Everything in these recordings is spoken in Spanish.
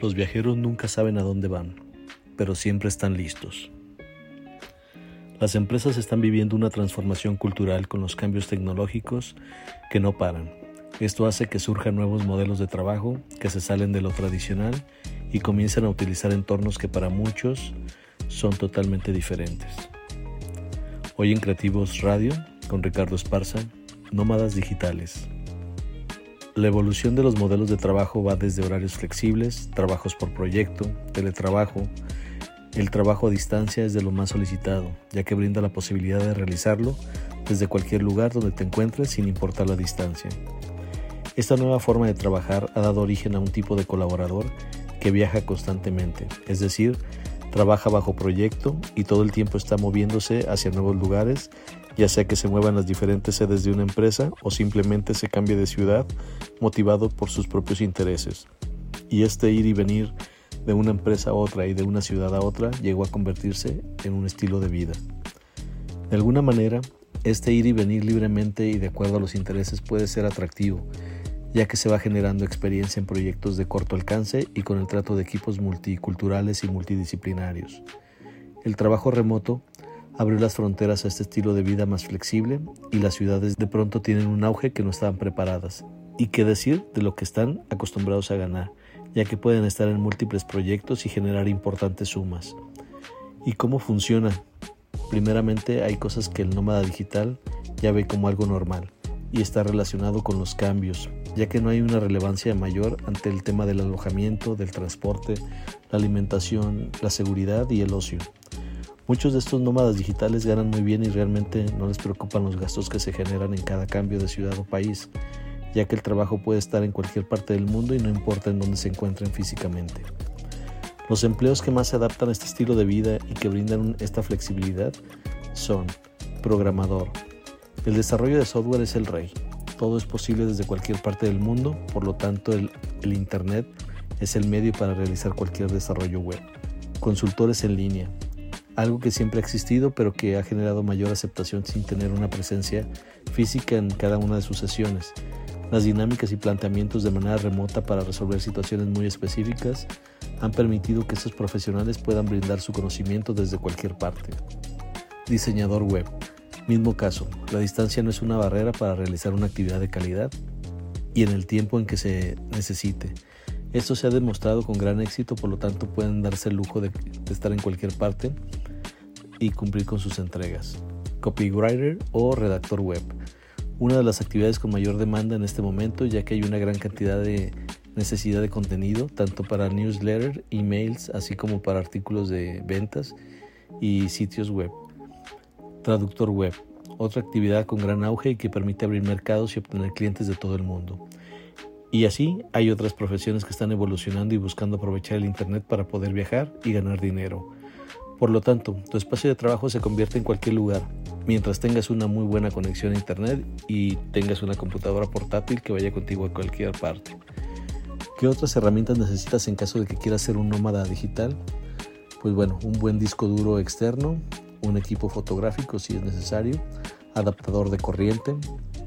Los viajeros nunca saben a dónde van, pero siempre están listos. Las empresas están viviendo una transformación cultural con los cambios tecnológicos que no paran. Esto hace que surjan nuevos modelos de trabajo que se salen de lo tradicional y comienzan a utilizar entornos que para muchos son totalmente diferentes. Hoy en Creativos Radio, con Ricardo Esparza, Nómadas Digitales. La evolución de los modelos de trabajo va desde horarios flexibles, trabajos por proyecto, teletrabajo. El trabajo a distancia es de lo más solicitado, ya que brinda la posibilidad de realizarlo desde cualquier lugar donde te encuentres sin importar la distancia. Esta nueva forma de trabajar ha dado origen a un tipo de colaborador que viaja constantemente, es decir, trabaja bajo proyecto y todo el tiempo está moviéndose hacia nuevos lugares ya sea que se muevan las diferentes sedes de una empresa o simplemente se cambie de ciudad motivado por sus propios intereses. Y este ir y venir de una empresa a otra y de una ciudad a otra llegó a convertirse en un estilo de vida. De alguna manera, este ir y venir libremente y de acuerdo a los intereses puede ser atractivo, ya que se va generando experiencia en proyectos de corto alcance y con el trato de equipos multiculturales y multidisciplinarios. El trabajo remoto abrió las fronteras a este estilo de vida más flexible y las ciudades de pronto tienen un auge que no estaban preparadas. Y qué decir de lo que están acostumbrados a ganar, ya que pueden estar en múltiples proyectos y generar importantes sumas. ¿Y cómo funciona? Primeramente hay cosas que el nómada digital ya ve como algo normal y está relacionado con los cambios, ya que no hay una relevancia mayor ante el tema del alojamiento, del transporte, la alimentación, la seguridad y el ocio. Muchos de estos nómadas digitales ganan muy bien y realmente no les preocupan los gastos que se generan en cada cambio de ciudad o país, ya que el trabajo puede estar en cualquier parte del mundo y no importa en dónde se encuentren físicamente. Los empleos que más se adaptan a este estilo de vida y que brindan esta flexibilidad son programador. El desarrollo de software es el rey. Todo es posible desde cualquier parte del mundo, por lo tanto el, el Internet es el medio para realizar cualquier desarrollo web. Consultores en línea algo que siempre ha existido pero que ha generado mayor aceptación sin tener una presencia física en cada una de sus sesiones. Las dinámicas y planteamientos de manera remota para resolver situaciones muy específicas han permitido que estos profesionales puedan brindar su conocimiento desde cualquier parte. Diseñador web. Mismo caso, la distancia no es una barrera para realizar una actividad de calidad y en el tiempo en que se necesite. Esto se ha demostrado con gran éxito, por lo tanto pueden darse el lujo de, estar en cualquier parte y cumplir con sus entregas. Copywriter o redactor web. Una de las actividades con mayor demanda en este momento ya que hay una gran cantidad de necesidad de contenido, tanto para newsletter, emails, así como para artículos de ventas y sitios web. Traductor web. Otra actividad con gran auge y que permite abrir mercados y obtener clientes de todo el mundo. Y así hay otras profesiones que están evolucionando y buscando aprovechar el Internet para poder viajar y ganar dinero. Por lo tanto, tu espacio de trabajo se convierte en cualquier lugar, mientras tengas una muy buena conexión a Internet y tengas una computadora portátil que vaya contigo a cualquier parte. ¿Qué otras herramientas necesitas en caso de que quieras ser un nómada digital? Pues bueno, un buen disco duro externo, un equipo fotográfico si es necesario, adaptador de corriente,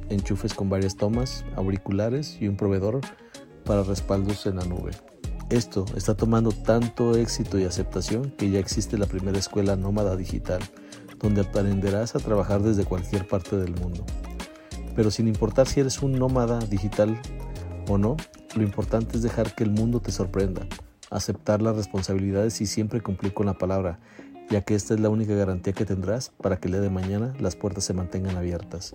enchufes con varias tomas, auriculares y un proveedor para respaldos en la nube. Esto está tomando tanto éxito y aceptación que ya existe la primera escuela nómada digital, donde aprenderás a trabajar desde cualquier parte del mundo. Pero sin importar si eres un nómada digital o no, lo importante es dejar que el mundo te sorprenda, aceptar las responsabilidades y siempre cumplir con la palabra, ya que esta es la única garantía que tendrás para que el día de mañana las puertas se mantengan abiertas.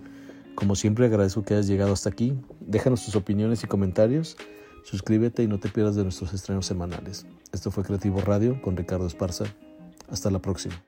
Como siempre agradezco que hayas llegado hasta aquí. Déjanos tus opiniones y comentarios. Suscríbete y no te pierdas de nuestros estrenos semanales. Esto fue Creativo Radio con Ricardo Esparza. Hasta la próxima.